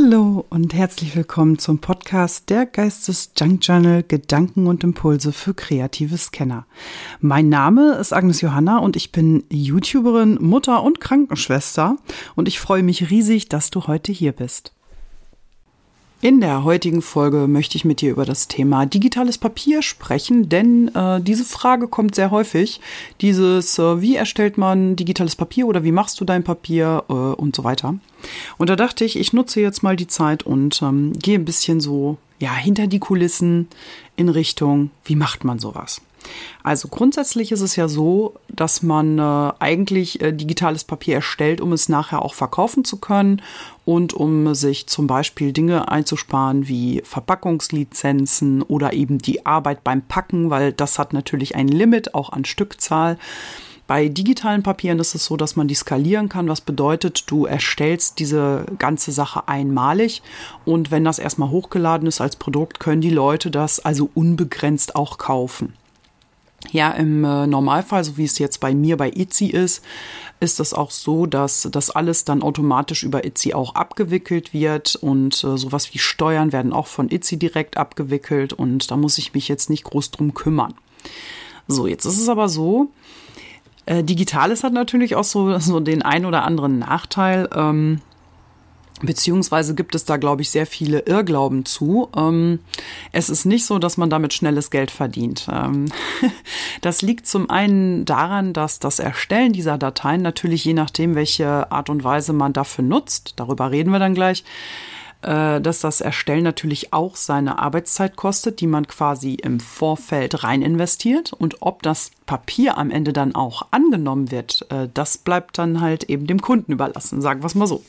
Hallo und herzlich willkommen zum Podcast der Geistes Junk Journal Gedanken und Impulse für kreative Scanner. Mein Name ist Agnes Johanna und ich bin YouTuberin, Mutter und Krankenschwester und ich freue mich riesig, dass du heute hier bist. In der heutigen Folge möchte ich mit dir über das Thema digitales Papier sprechen, denn äh, diese Frage kommt sehr häufig. Dieses, äh, wie erstellt man digitales Papier oder wie machst du dein Papier äh, und so weiter. Und da dachte ich, ich nutze jetzt mal die Zeit und ähm, gehe ein bisschen so ja hinter die Kulissen in Richtung, wie macht man sowas. Also grundsätzlich ist es ja so, dass man äh, eigentlich äh, digitales Papier erstellt, um es nachher auch verkaufen zu können und um sich zum Beispiel Dinge einzusparen wie Verpackungslizenzen oder eben die Arbeit beim Packen, weil das hat natürlich ein Limit auch an Stückzahl. Bei digitalen Papieren ist es so, dass man die skalieren kann, was bedeutet, du erstellst diese ganze Sache einmalig und wenn das erstmal hochgeladen ist als Produkt, können die Leute das also unbegrenzt auch kaufen. Ja, im äh, Normalfall, so wie es jetzt bei mir bei Itzy ist, ist es auch so, dass das alles dann automatisch über Itzy auch abgewickelt wird und äh, sowas wie Steuern werden auch von Itzy direkt abgewickelt und da muss ich mich jetzt nicht groß drum kümmern. So, jetzt ist es aber so, äh, Digitales hat natürlich auch so, so den ein oder anderen Nachteil. Ähm, Beziehungsweise gibt es da, glaube ich, sehr viele Irrglauben zu. Ähm, es ist nicht so, dass man damit schnelles Geld verdient. Ähm, das liegt zum einen daran, dass das Erstellen dieser Dateien natürlich je nachdem, welche Art und Weise man dafür nutzt, darüber reden wir dann gleich, dass das Erstellen natürlich auch seine Arbeitszeit kostet, die man quasi im Vorfeld rein investiert. Und ob das Papier am Ende dann auch angenommen wird, äh, das bleibt dann halt eben dem Kunden überlassen, sagen wir es mal so.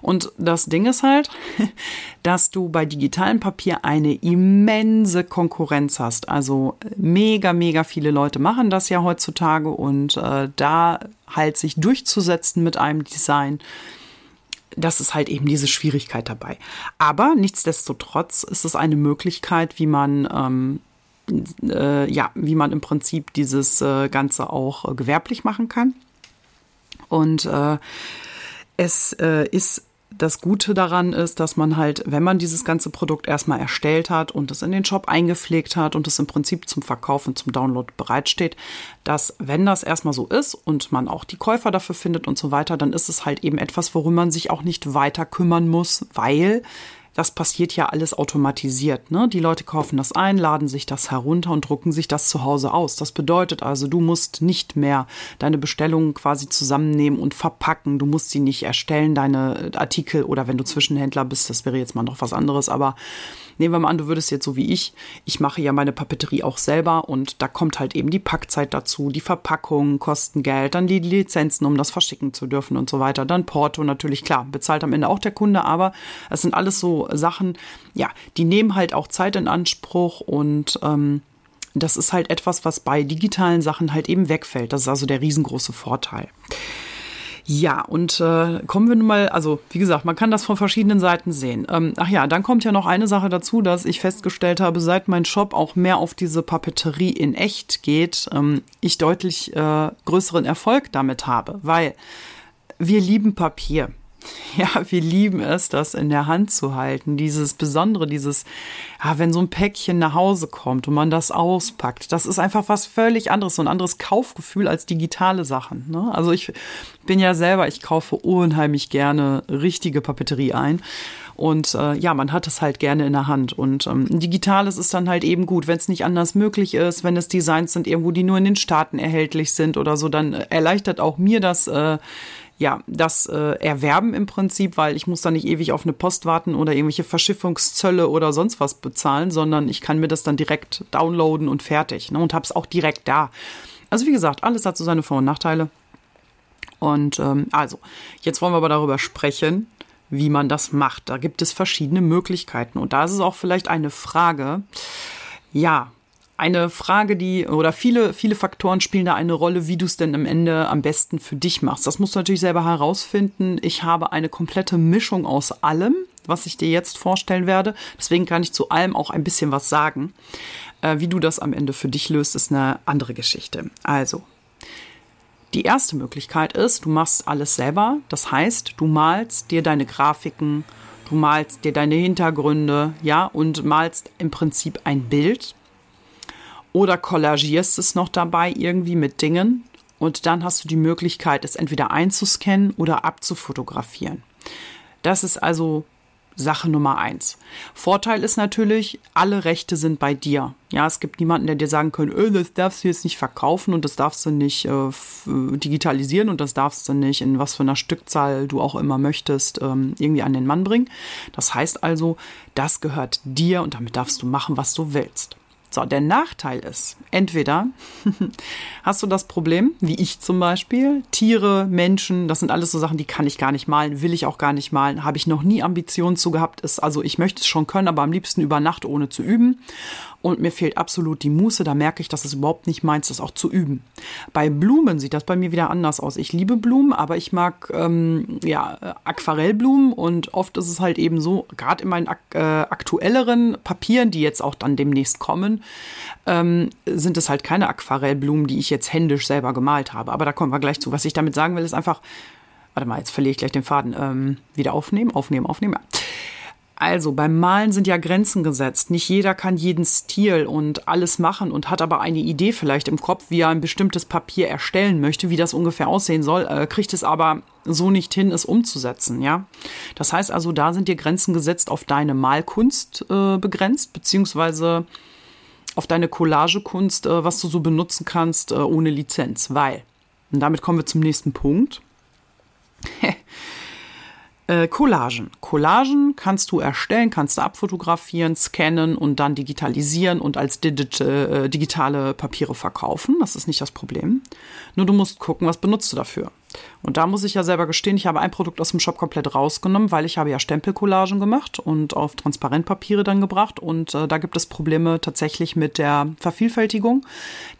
Und das Ding ist halt, dass du bei digitalem Papier eine immense Konkurrenz hast. Also mega, mega viele Leute machen das ja heutzutage und äh, da halt sich durchzusetzen mit einem Design, das ist halt eben diese Schwierigkeit dabei. Aber nichtsdestotrotz ist es eine Möglichkeit, wie man ähm, äh, ja, wie man im Prinzip dieses äh, Ganze auch äh, gewerblich machen kann. Und äh, es äh, ist das Gute daran ist, dass man halt, wenn man dieses ganze Produkt erstmal erstellt hat und es in den Shop eingepflegt hat und es im Prinzip zum Verkauf und zum Download bereitsteht, dass wenn das erstmal so ist und man auch die Käufer dafür findet und so weiter, dann ist es halt eben etwas, worum man sich auch nicht weiter kümmern muss, weil das passiert ja alles automatisiert. Ne? Die Leute kaufen das ein, laden sich das herunter und drucken sich das zu Hause aus. Das bedeutet also, du musst nicht mehr deine Bestellungen quasi zusammennehmen und verpacken. Du musst sie nicht erstellen, deine Artikel oder wenn du Zwischenhändler bist, das wäre jetzt mal noch was anderes, aber Nehmen wir mal an, du würdest jetzt so wie ich, ich mache ja meine Papeterie auch selber und da kommt halt eben die Packzeit dazu, die Verpackung kosten Geld, dann die Lizenzen, um das verschicken zu dürfen und so weiter, dann Porto natürlich, klar, bezahlt am Ende auch der Kunde, aber es sind alles so Sachen, ja, die nehmen halt auch Zeit in Anspruch und ähm, das ist halt etwas, was bei digitalen Sachen halt eben wegfällt. Das ist also der riesengroße Vorteil. Ja, und äh, kommen wir nun mal, also wie gesagt, man kann das von verschiedenen Seiten sehen. Ähm, ach ja, dann kommt ja noch eine Sache dazu, dass ich festgestellt habe, seit mein Shop auch mehr auf diese Papeterie in echt geht, ähm, ich deutlich äh, größeren Erfolg damit habe, weil wir lieben Papier. Ja, wir lieben es, das in der Hand zu halten. Dieses Besondere, dieses, ja, wenn so ein Päckchen nach Hause kommt und man das auspackt, das ist einfach was völlig anderes, so ein anderes Kaufgefühl als digitale Sachen. Ne? Also ich bin ja selber, ich kaufe unheimlich gerne richtige Papeterie ein. Und äh, ja, man hat es halt gerne in der Hand. Und ähm, digitales ist dann halt eben gut, wenn es nicht anders möglich ist, wenn es Designs sind irgendwo, die nur in den Staaten erhältlich sind oder so, dann erleichtert auch mir das äh, ja, das äh, Erwerben im Prinzip, weil ich muss da nicht ewig auf eine Post warten oder irgendwelche Verschiffungszölle oder sonst was bezahlen, sondern ich kann mir das dann direkt downloaden und fertig ne, und habe es auch direkt da. Also wie gesagt, alles hat so seine Vor- und Nachteile. Und ähm, also, jetzt wollen wir aber darüber sprechen, wie man das macht. Da gibt es verschiedene Möglichkeiten. Und da ist es auch vielleicht eine Frage, ja, eine Frage, die, oder viele, viele Faktoren spielen da eine Rolle, wie du es denn am Ende am besten für dich machst. Das musst du natürlich selber herausfinden. Ich habe eine komplette Mischung aus allem, was ich dir jetzt vorstellen werde. Deswegen kann ich zu allem auch ein bisschen was sagen. Äh, wie du das am Ende für dich löst, ist eine andere Geschichte. Also, die erste Möglichkeit ist, du machst alles selber. Das heißt, du malst dir deine Grafiken Du malst dir deine Hintergründe, ja, und malst im Prinzip ein Bild oder kollagierst es noch dabei irgendwie mit Dingen und dann hast du die Möglichkeit, es entweder einzuscannen oder abzufotografieren. Das ist also Sache Nummer eins. Vorteil ist natürlich, alle Rechte sind bei dir. Ja, es gibt niemanden, der dir sagen kann, öh, das darfst du jetzt nicht verkaufen und das darfst du nicht äh, digitalisieren und das darfst du nicht in was für einer Stückzahl du auch immer möchtest ähm, irgendwie an den Mann bringen. Das heißt also, das gehört dir und damit darfst du machen, was du willst. So, der Nachteil ist, entweder hast du das Problem, wie ich zum Beispiel, Tiere, Menschen, das sind alles so Sachen, die kann ich gar nicht malen, will ich auch gar nicht malen, habe ich noch nie Ambitionen zu gehabt. Ist, also ich möchte es schon können, aber am liebsten über Nacht ohne zu üben und mir fehlt absolut die Muße. Da merke ich, dass es überhaupt nicht meins ist, auch zu üben. Bei Blumen sieht das bei mir wieder anders aus. Ich liebe Blumen, aber ich mag ähm, ja Aquarellblumen und oft ist es halt eben so, gerade in meinen äh, aktuelleren Papieren, die jetzt auch dann demnächst kommen, ähm, sind es halt keine Aquarellblumen, die ich jetzt händisch selber gemalt habe. Aber da kommen wir gleich zu. Was ich damit sagen will, ist einfach, warte mal, jetzt verliere ich gleich den Faden. Ähm, wieder aufnehmen, aufnehmen, aufnehmen. Ja. Also beim Malen sind ja Grenzen gesetzt. Nicht jeder kann jeden Stil und alles machen und hat aber eine Idee vielleicht im Kopf, wie er ein bestimmtes Papier erstellen möchte, wie das ungefähr aussehen soll, äh, kriegt es aber so nicht hin, es umzusetzen, ja. Das heißt also, da sind dir Grenzen gesetzt auf deine Malkunst äh, begrenzt, beziehungsweise auf deine Collagekunst, äh, was du so benutzen kannst äh, ohne Lizenz, weil, und damit kommen wir zum nächsten Punkt. Äh, Collagen. Collagen kannst du erstellen, kannst du abfotografieren, scannen und dann digitalisieren und als digit, äh, digitale Papiere verkaufen. Das ist nicht das Problem. Nur du musst gucken, was benutzt du dafür. Und da muss ich ja selber gestehen, ich habe ein Produkt aus dem Shop komplett rausgenommen, weil ich habe ja Stempelcollagen gemacht und auf Transparentpapiere dann gebracht. Und äh, da gibt es Probleme tatsächlich mit der Vervielfältigung,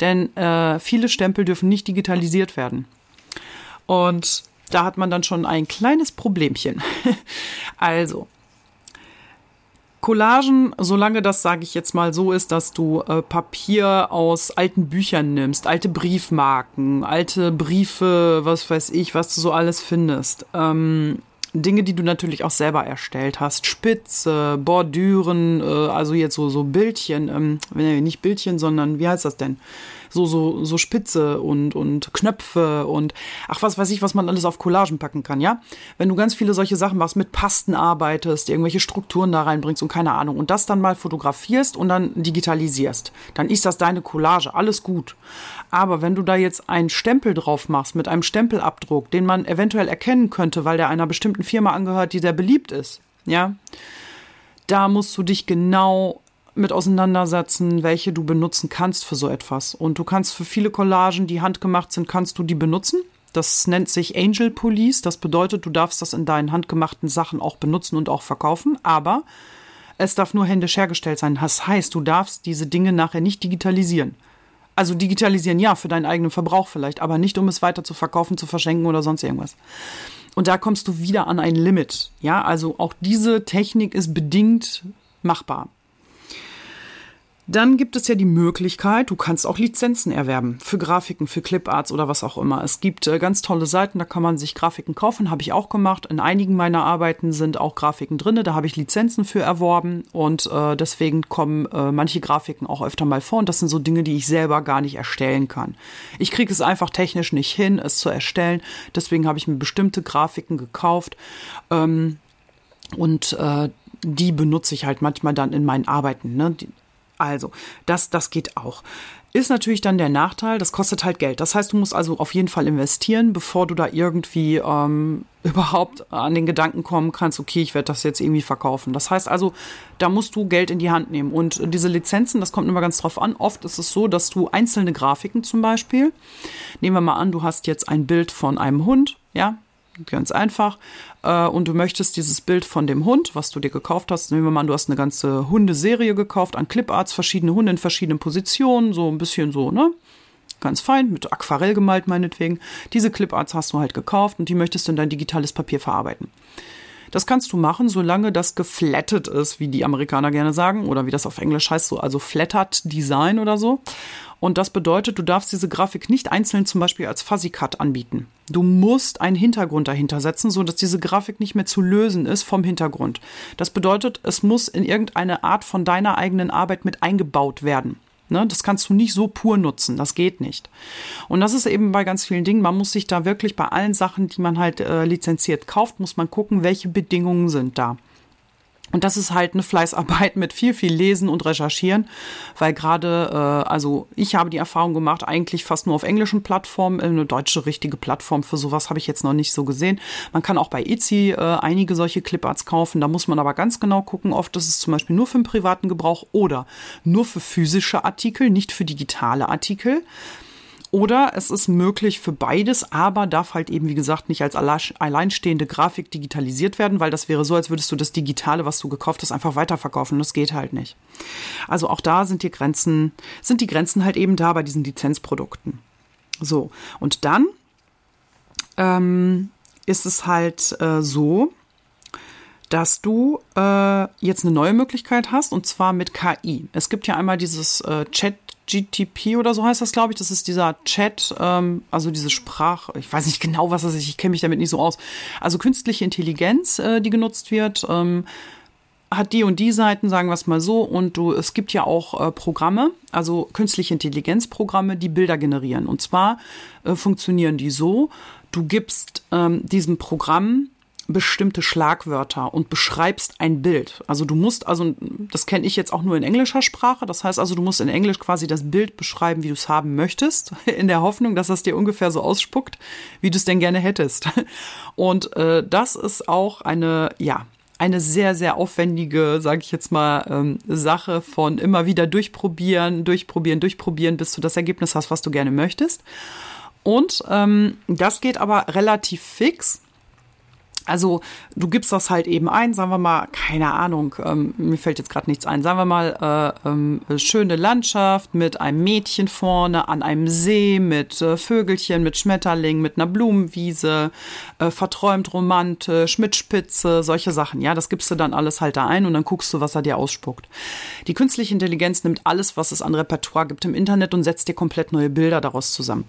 denn äh, viele Stempel dürfen nicht digitalisiert werden. Und da hat man dann schon ein kleines Problemchen. also, Collagen, solange das, sage ich jetzt mal, so ist, dass du äh, Papier aus alten Büchern nimmst, alte Briefmarken, alte Briefe, was weiß ich, was du so alles findest. Ähm, Dinge, die du natürlich auch selber erstellt hast. Spitze, Bordüren, äh, also jetzt so, so Bildchen, ähm, nicht Bildchen, sondern wie heißt das denn? So, so, so Spitze und, und Knöpfe und ach, was weiß ich, was man alles auf Collagen packen kann, ja? Wenn du ganz viele solche Sachen machst, mit Pasten arbeitest, irgendwelche Strukturen da reinbringst und keine Ahnung und das dann mal fotografierst und dann digitalisierst, dann ist das deine Collage, alles gut. Aber wenn du da jetzt einen Stempel drauf machst mit einem Stempelabdruck, den man eventuell erkennen könnte, weil der einer bestimmten Firma angehört, die sehr beliebt ist, ja, da musst du dich genau mit auseinandersetzen, welche du benutzen kannst für so etwas. Und du kannst für viele Collagen, die handgemacht sind, kannst du die benutzen. Das nennt sich Angel Police. Das bedeutet, du darfst das in deinen handgemachten Sachen auch benutzen und auch verkaufen. Aber es darf nur händisch hergestellt sein. Das heißt, du darfst diese Dinge nachher nicht digitalisieren. Also digitalisieren ja, für deinen eigenen Verbrauch vielleicht, aber nicht, um es weiter zu verkaufen, zu verschenken oder sonst irgendwas. Und da kommst du wieder an ein Limit. Ja, also auch diese Technik ist bedingt machbar. Dann gibt es ja die Möglichkeit, du kannst auch Lizenzen erwerben für Grafiken, für Cliparts oder was auch immer. Es gibt äh, ganz tolle Seiten, da kann man sich Grafiken kaufen, habe ich auch gemacht. In einigen meiner Arbeiten sind auch Grafiken drin, da habe ich Lizenzen für erworben und äh, deswegen kommen äh, manche Grafiken auch öfter mal vor und das sind so Dinge, die ich selber gar nicht erstellen kann. Ich kriege es einfach technisch nicht hin, es zu erstellen, deswegen habe ich mir bestimmte Grafiken gekauft ähm, und äh, die benutze ich halt manchmal dann in meinen Arbeiten. Ne? Die, also, das, das geht auch. Ist natürlich dann der Nachteil, das kostet halt Geld. Das heißt, du musst also auf jeden Fall investieren, bevor du da irgendwie ähm, überhaupt an den Gedanken kommen kannst, okay, ich werde das jetzt irgendwie verkaufen. Das heißt also, da musst du Geld in die Hand nehmen. Und diese Lizenzen, das kommt immer ganz drauf an. Oft ist es so, dass du einzelne Grafiken zum Beispiel, nehmen wir mal an, du hast jetzt ein Bild von einem Hund, ja, Ganz einfach. Äh, und du möchtest dieses Bild von dem Hund, was du dir gekauft hast, nehmen wir mal du hast eine ganze Hundeserie gekauft an Cliparts, verschiedene Hunde in verschiedenen Positionen, so ein bisschen so, ne? Ganz fein, mit Aquarell gemalt meinetwegen. Diese Cliparts hast du halt gekauft und die möchtest du in dein digitales Papier verarbeiten. Das kannst du machen, solange das geflattet ist, wie die Amerikaner gerne sagen, oder wie das auf Englisch heißt, so, also flattered Design oder so. Und das bedeutet, du darfst diese Grafik nicht einzeln zum Beispiel als Fuzzy Cut anbieten. Du musst einen Hintergrund dahinter setzen, so dass diese Grafik nicht mehr zu lösen ist vom Hintergrund. Das bedeutet, es muss in irgendeine Art von deiner eigenen Arbeit mit eingebaut werden. Ne, das kannst du nicht so pur nutzen, das geht nicht. Und das ist eben bei ganz vielen Dingen, man muss sich da wirklich bei allen Sachen, die man halt äh, lizenziert kauft, muss man gucken, welche Bedingungen sind da. Und das ist halt eine Fleißarbeit mit viel, viel Lesen und Recherchieren, weil gerade, äh, also ich habe die Erfahrung gemacht, eigentlich fast nur auf englischen Plattformen, eine deutsche richtige Plattform für sowas habe ich jetzt noch nicht so gesehen. Man kann auch bei Etsy äh, einige solche Cliparts kaufen, da muss man aber ganz genau gucken, oft ist es zum Beispiel nur für den privaten Gebrauch oder nur für physische Artikel, nicht für digitale Artikel. Oder es ist möglich für beides, aber darf halt eben, wie gesagt, nicht als alleinstehende Grafik digitalisiert werden, weil das wäre so, als würdest du das Digitale, was du gekauft hast, einfach weiterverkaufen. Das geht halt nicht. Also auch da sind die Grenzen, sind die Grenzen halt eben da bei diesen Lizenzprodukten. So. Und dann ähm, ist es halt äh, so, dass du äh, jetzt eine neue Möglichkeit hast und zwar mit KI. Es gibt ja einmal dieses äh, Chat GTP oder so heißt das, glaube ich. Das ist dieser Chat, ähm, also diese Sprache. Ich weiß nicht genau, was das ist. Ich kenne mich damit nicht so aus. Also künstliche Intelligenz, äh, die genutzt wird, ähm, hat die und die Seiten, sagen wir es mal so. Und du, es gibt ja auch äh, Programme, also künstliche Intelligenzprogramme, die Bilder generieren. Und zwar äh, funktionieren die so: Du gibst ähm, diesem Programm bestimmte Schlagwörter und beschreibst ein Bild. Also du musst, also das kenne ich jetzt auch nur in englischer Sprache, das heißt also, du musst in Englisch quasi das Bild beschreiben, wie du es haben möchtest, in der Hoffnung, dass das dir ungefähr so ausspuckt, wie du es denn gerne hättest. Und äh, das ist auch eine, ja, eine sehr, sehr aufwendige, sage ich jetzt mal, ähm, Sache von immer wieder durchprobieren, durchprobieren, durchprobieren, bis du das Ergebnis hast, was du gerne möchtest. Und ähm, das geht aber relativ fix. Also du gibst das halt eben ein, sagen wir mal, keine Ahnung, ähm, mir fällt jetzt gerade nichts ein, sagen wir mal, äh, ähm, schöne Landschaft mit einem Mädchen vorne an einem See, mit äh, Vögelchen, mit Schmetterlingen, mit einer Blumenwiese, äh, verträumt romantisch, mit Spitze, solche Sachen. Ja, das gibst du dann alles halt da ein und dann guckst du, was er dir ausspuckt. Die künstliche Intelligenz nimmt alles, was es an Repertoire gibt im Internet und setzt dir komplett neue Bilder daraus zusammen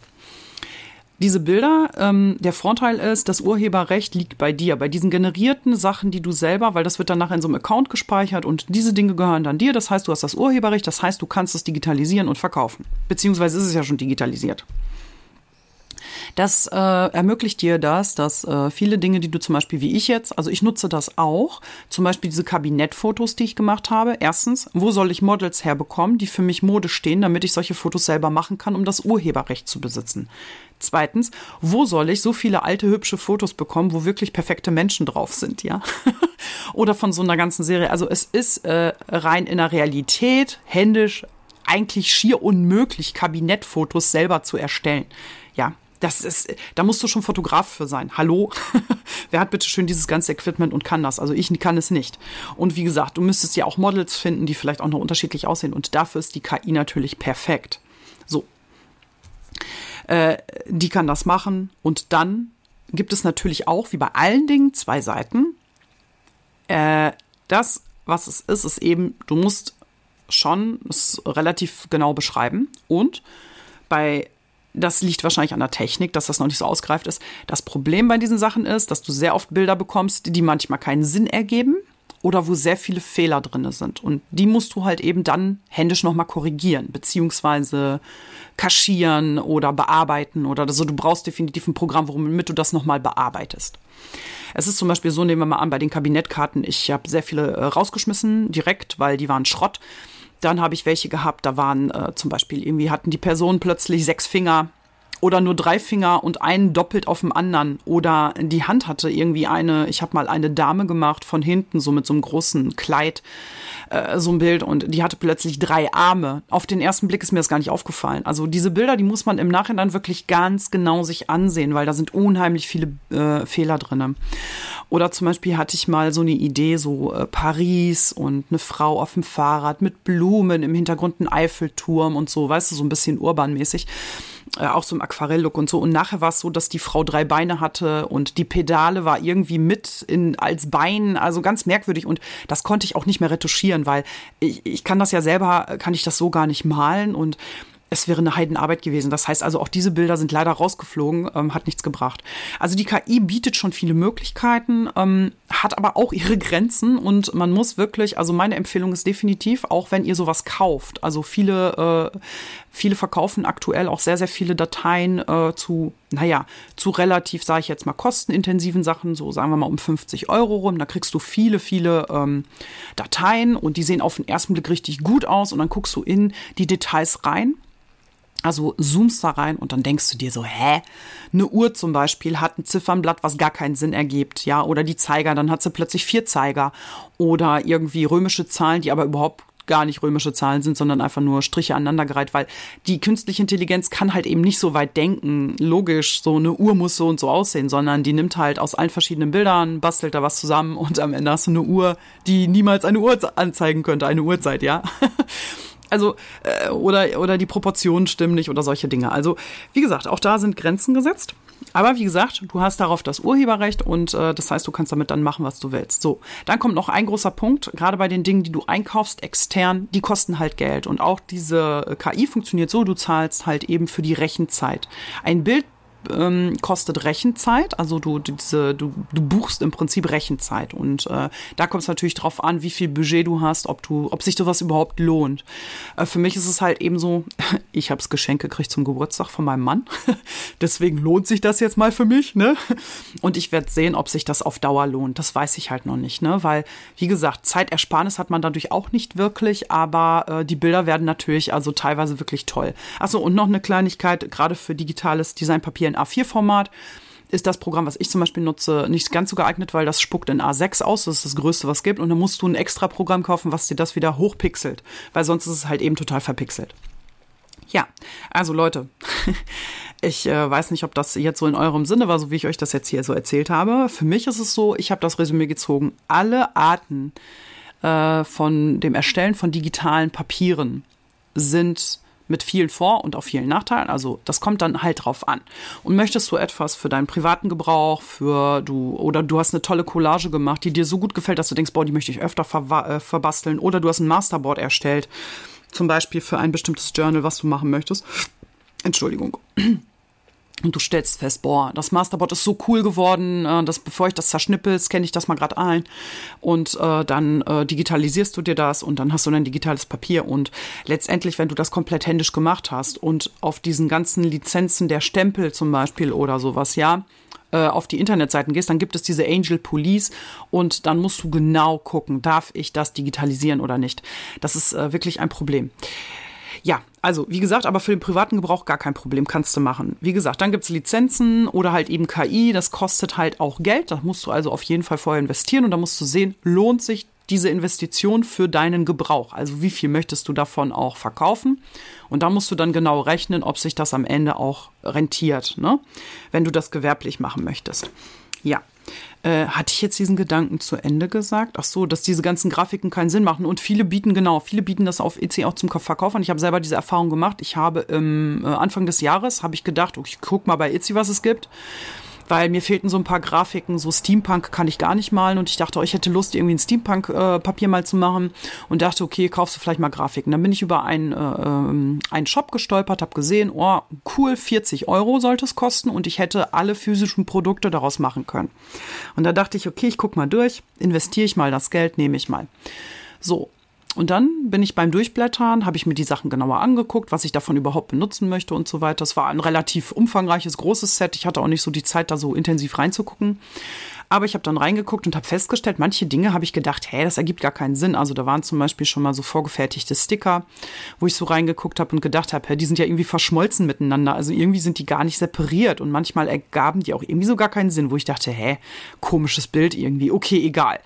diese Bilder, ähm, der Vorteil ist, das Urheberrecht liegt bei dir, bei diesen generierten Sachen, die du selber, weil das wird dann nachher in so einem Account gespeichert und diese Dinge gehören dann dir. Das heißt, du hast das Urheberrecht, das heißt, du kannst es digitalisieren und verkaufen. Beziehungsweise ist es ja schon digitalisiert. Das äh, ermöglicht dir das, dass äh, viele Dinge, die du zum Beispiel wie ich jetzt, also ich nutze das auch, zum Beispiel diese Kabinettfotos, die ich gemacht habe. Erstens, wo soll ich Models herbekommen, die für mich Mode stehen, damit ich solche Fotos selber machen kann, um das Urheberrecht zu besitzen? Zweitens, wo soll ich so viele alte, hübsche Fotos bekommen, wo wirklich perfekte Menschen drauf sind, ja? Oder von so einer ganzen Serie. Also es ist äh, rein in der Realität händisch eigentlich schier unmöglich, Kabinettfotos selber zu erstellen. Ja, das ist, da musst du schon Fotograf für sein. Hallo? Wer hat bitte schön dieses ganze Equipment und kann das? Also ich kann es nicht. Und wie gesagt, du müsstest ja auch Models finden, die vielleicht auch noch unterschiedlich aussehen. Und dafür ist die KI natürlich perfekt. So. Äh, die kann das machen. Und dann gibt es natürlich auch, wie bei allen Dingen, zwei Seiten. Äh, das, was es ist, ist eben, du musst schon es relativ genau beschreiben. Und bei das liegt wahrscheinlich an der Technik, dass das noch nicht so ausgereift ist. Das Problem bei diesen Sachen ist, dass du sehr oft Bilder bekommst, die manchmal keinen Sinn ergeben oder wo sehr viele Fehler drin sind. Und die musst du halt eben dann händisch nochmal korrigieren, beziehungsweise kaschieren oder bearbeiten oder so. Du brauchst definitiv ein Programm, womit du das nochmal bearbeitest. Es ist zum Beispiel so, nehmen wir mal an, bei den Kabinettkarten, ich habe sehr viele äh, rausgeschmissen direkt, weil die waren Schrott. Dann habe ich welche gehabt, da waren äh, zum Beispiel irgendwie hatten die Personen plötzlich sechs Finger oder nur drei Finger und einen doppelt auf dem anderen oder die Hand hatte irgendwie eine, ich habe mal eine Dame gemacht von hinten, so mit so einem großen Kleid, äh, so ein Bild und die hatte plötzlich drei Arme. Auf den ersten Blick ist mir das gar nicht aufgefallen. Also diese Bilder, die muss man im Nachhinein wirklich ganz genau sich ansehen, weil da sind unheimlich viele äh, Fehler drin. Oder zum Beispiel hatte ich mal so eine Idee, so äh, Paris und eine Frau auf dem Fahrrad mit Blumen im Hintergrund, ein Eiffelturm und so, weißt du, so ein bisschen urbanmäßig. Äh, auch so im Aquarelllook und so. Und nachher war es so, dass die Frau drei Beine hatte und die Pedale war irgendwie mit in, als Bein, also ganz merkwürdig. Und das konnte ich auch nicht mehr retuschieren, weil ich, ich kann das ja selber, kann ich das so gar nicht malen und es wäre eine Heidenarbeit gewesen. Das heißt also, auch diese Bilder sind leider rausgeflogen, ähm, hat nichts gebracht. Also die KI bietet schon viele Möglichkeiten, ähm, hat aber auch ihre Grenzen und man muss wirklich, also meine Empfehlung ist definitiv, auch wenn ihr sowas kauft, also viele, äh, viele verkaufen aktuell auch sehr, sehr viele Dateien äh, zu, naja, zu relativ, sage ich jetzt mal, kostenintensiven Sachen, so sagen wir mal um 50 Euro rum. Da kriegst du viele, viele ähm, Dateien und die sehen auf den ersten Blick richtig gut aus und dann guckst du in die Details rein also zoomst da rein und dann denkst du dir so, hä? Eine Uhr zum Beispiel hat ein Ziffernblatt, was gar keinen Sinn ergibt, ja, oder die Zeiger, dann hat sie plötzlich vier Zeiger oder irgendwie römische Zahlen, die aber überhaupt gar nicht römische Zahlen sind, sondern einfach nur Striche aneinandergereiht, weil die künstliche Intelligenz kann halt eben nicht so weit denken, logisch, so eine Uhr muss so und so aussehen, sondern die nimmt halt aus allen verschiedenen Bildern, bastelt da was zusammen und am Ende hast du eine Uhr, die niemals eine Uhr anzeigen könnte, eine Uhrzeit, ja. Also, äh, oder, oder die Proportionen stimmen nicht oder solche Dinge. Also, wie gesagt, auch da sind Grenzen gesetzt. Aber wie gesagt, du hast darauf das Urheberrecht und äh, das heißt, du kannst damit dann machen, was du willst. So, dann kommt noch ein großer Punkt, gerade bei den Dingen, die du einkaufst, extern, die kosten halt Geld. Und auch diese äh, KI funktioniert so, du zahlst halt eben für die Rechenzeit. Ein Bild ähm, kostet Rechenzeit. Also du, diese, du, du buchst im Prinzip Rechenzeit. Und äh, da kommt es natürlich drauf an, wie viel Budget du hast, ob du, ob sich sowas überhaupt lohnt. Äh, für mich ist es halt eben so, ich habe es Geschenk gekriegt zum Geburtstag von meinem Mann. Deswegen lohnt sich das jetzt mal für mich, ne? Und ich werde sehen, ob sich das auf Dauer lohnt. Das weiß ich halt noch nicht, ne? Weil, wie gesagt, Zeitersparnis hat man dadurch auch nicht wirklich, aber äh, die Bilder werden natürlich also teilweise wirklich toll. Achso, und noch eine Kleinigkeit, gerade für digitales Designpapier in A4-Format ist das Programm, was ich zum Beispiel nutze, nicht ganz so geeignet, weil das spuckt in A6 aus. Das ist das Größte, was es gibt. Und dann musst du ein extra Programm kaufen, was dir das wieder hochpixelt, weil sonst ist es halt eben total verpixelt. Ja, also Leute, ich äh, weiß nicht, ob das jetzt so in eurem Sinne war, so wie ich euch das jetzt hier so erzählt habe. Für mich ist es so, ich habe das Resümee gezogen. Alle Arten äh, von dem Erstellen von digitalen Papieren sind mit vielen Vor- und auch vielen Nachteilen. Also das kommt dann halt drauf an. Und möchtest du etwas für deinen privaten Gebrauch, für du oder du hast eine tolle Collage gemacht, die dir so gut gefällt, dass du denkst, boah, die möchte ich öfter ver äh, verbasteln. Oder du hast ein Masterboard erstellt, zum Beispiel für ein bestimmtes Journal, was du machen möchtest. Entschuldigung und du stellst fest, boah, das Masterboard ist so cool geworden, äh, dass bevor ich das zerschnippel, scanne ich das mal gerade ein und äh, dann äh, digitalisierst du dir das und dann hast du ein digitales Papier und letztendlich, wenn du das komplett händisch gemacht hast und auf diesen ganzen Lizenzen der Stempel zum Beispiel oder sowas, ja, äh, auf die Internetseiten gehst, dann gibt es diese Angel Police und dann musst du genau gucken, darf ich das digitalisieren oder nicht. Das ist äh, wirklich ein Problem. Ja, also wie gesagt, aber für den privaten Gebrauch gar kein Problem, kannst du machen. Wie gesagt, dann gibt es Lizenzen oder halt eben KI, das kostet halt auch Geld. Da musst du also auf jeden Fall vorher investieren und da musst du sehen, lohnt sich diese Investition für deinen Gebrauch. Also wie viel möchtest du davon auch verkaufen? Und da musst du dann genau rechnen, ob sich das am Ende auch rentiert, ne? wenn du das gewerblich machen möchtest. Ja, äh, hatte ich jetzt diesen Gedanken zu Ende gesagt? Ach so, dass diese ganzen Grafiken keinen Sinn machen. Und viele bieten, genau, viele bieten das auf EC auch zum Verkauf an. Ich habe selber diese Erfahrung gemacht. Ich habe im äh, Anfang des Jahres, habe ich gedacht, okay, ich guck mal bei EC, was es gibt weil mir fehlten so ein paar Grafiken, so Steampunk kann ich gar nicht malen und ich dachte, oh, ich hätte Lust, irgendwie ein Steampunk-Papier äh, mal zu machen und dachte, okay, kaufst du vielleicht mal Grafiken. Dann bin ich über einen, äh, ähm, einen Shop gestolpert, habe gesehen, oh, cool, 40 Euro sollte es kosten und ich hätte alle physischen Produkte daraus machen können. Und da dachte ich, okay, ich guck mal durch, investiere ich mal das Geld, nehme ich mal. So, und dann bin ich beim Durchblättern, habe ich mir die Sachen genauer angeguckt, was ich davon überhaupt benutzen möchte und so weiter. Das war ein relativ umfangreiches, großes Set. Ich hatte auch nicht so die Zeit, da so intensiv reinzugucken. Aber ich habe dann reingeguckt und habe festgestellt, manche Dinge habe ich gedacht, hä, das ergibt gar keinen Sinn. Also da waren zum Beispiel schon mal so vorgefertigte Sticker, wo ich so reingeguckt habe und gedacht habe, die sind ja irgendwie verschmolzen miteinander. Also irgendwie sind die gar nicht separiert und manchmal ergaben die auch irgendwie so gar keinen Sinn, wo ich dachte, hä, komisches Bild irgendwie. Okay, egal.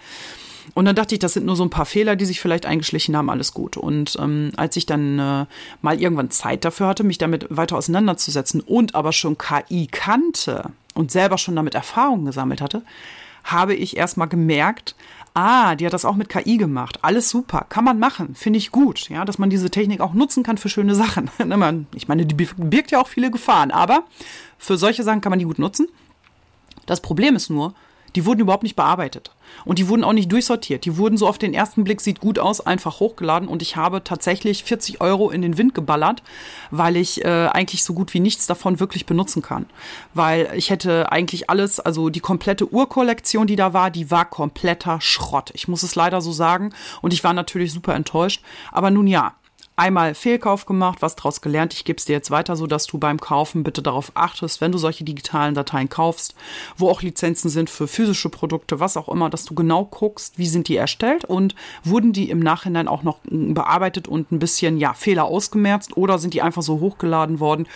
Und dann dachte ich, das sind nur so ein paar Fehler, die sich vielleicht eingeschlichen haben, alles gut. Und ähm, als ich dann äh, mal irgendwann Zeit dafür hatte, mich damit weiter auseinanderzusetzen und aber schon KI kannte und selber schon damit Erfahrungen gesammelt hatte, habe ich erstmal gemerkt, Ah, die hat das auch mit KI gemacht. Alles super. Kann man machen. Finde ich gut. Ja, dass man diese Technik auch nutzen kann für schöne Sachen. ich meine, die birgt ja auch viele Gefahren. Aber für solche Sachen kann man die gut nutzen. Das Problem ist nur, die wurden überhaupt nicht bearbeitet. Und die wurden auch nicht durchsortiert. Die wurden so auf den ersten Blick, sieht gut aus, einfach hochgeladen. Und ich habe tatsächlich 40 Euro in den Wind geballert, weil ich äh, eigentlich so gut wie nichts davon wirklich benutzen kann. Weil ich hätte eigentlich alles, also die komplette Urkollektion, die da war, die war kompletter Schrott. Ich muss es leider so sagen. Und ich war natürlich super enttäuscht. Aber nun ja, einmal Fehlkauf gemacht, was daraus gelernt. Ich gebe es dir jetzt weiter, so dass du beim Kaufen bitte darauf achtest, wenn du solche digitalen Dateien kaufst, wo auch Lizenzen sind für physische Produkte, was auch immer, dass du genau guckst, wie sind die erstellt und wurden die im Nachhinein auch noch bearbeitet und ein bisschen ja Fehler ausgemerzt oder sind die einfach so hochgeladen worden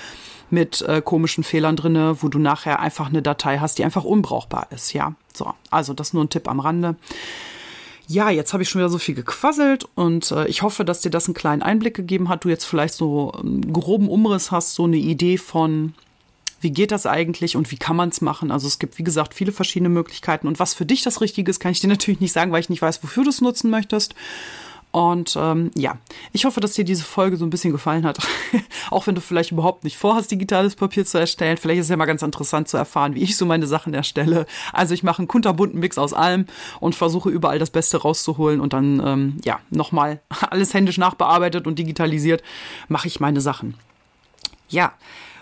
mit äh, komischen Fehlern drinne, wo du nachher einfach eine Datei hast, die einfach unbrauchbar ist. Ja, so also das nur ein Tipp am Rande. Ja, jetzt habe ich schon wieder so viel gequasselt und äh, ich hoffe, dass dir das einen kleinen Einblick gegeben hat. Du jetzt vielleicht so einen groben Umriss hast, so eine Idee von, wie geht das eigentlich und wie kann man es machen? Also es gibt, wie gesagt, viele verschiedene Möglichkeiten. Und was für dich das Richtige ist, kann ich dir natürlich nicht sagen, weil ich nicht weiß, wofür du es nutzen möchtest. Und ähm, ja, ich hoffe, dass dir diese Folge so ein bisschen gefallen hat. Auch wenn du vielleicht überhaupt nicht vorhast, digitales Papier zu erstellen. Vielleicht ist es ja mal ganz interessant zu erfahren, wie ich so meine Sachen erstelle. Also ich mache einen kunterbunten Mix aus allem und versuche überall das Beste rauszuholen und dann, ähm, ja, nochmal alles händisch nachbearbeitet und digitalisiert mache ich meine Sachen. Ja.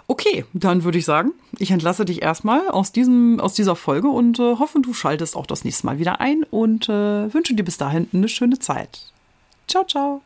Okay, dann würde ich sagen, ich entlasse dich erstmal aus, diesem, aus dieser Folge und äh, hoffe, du schaltest auch das nächste Mal wieder ein und äh, wünsche dir bis dahin eine schöne Zeit. Ciao, ciao.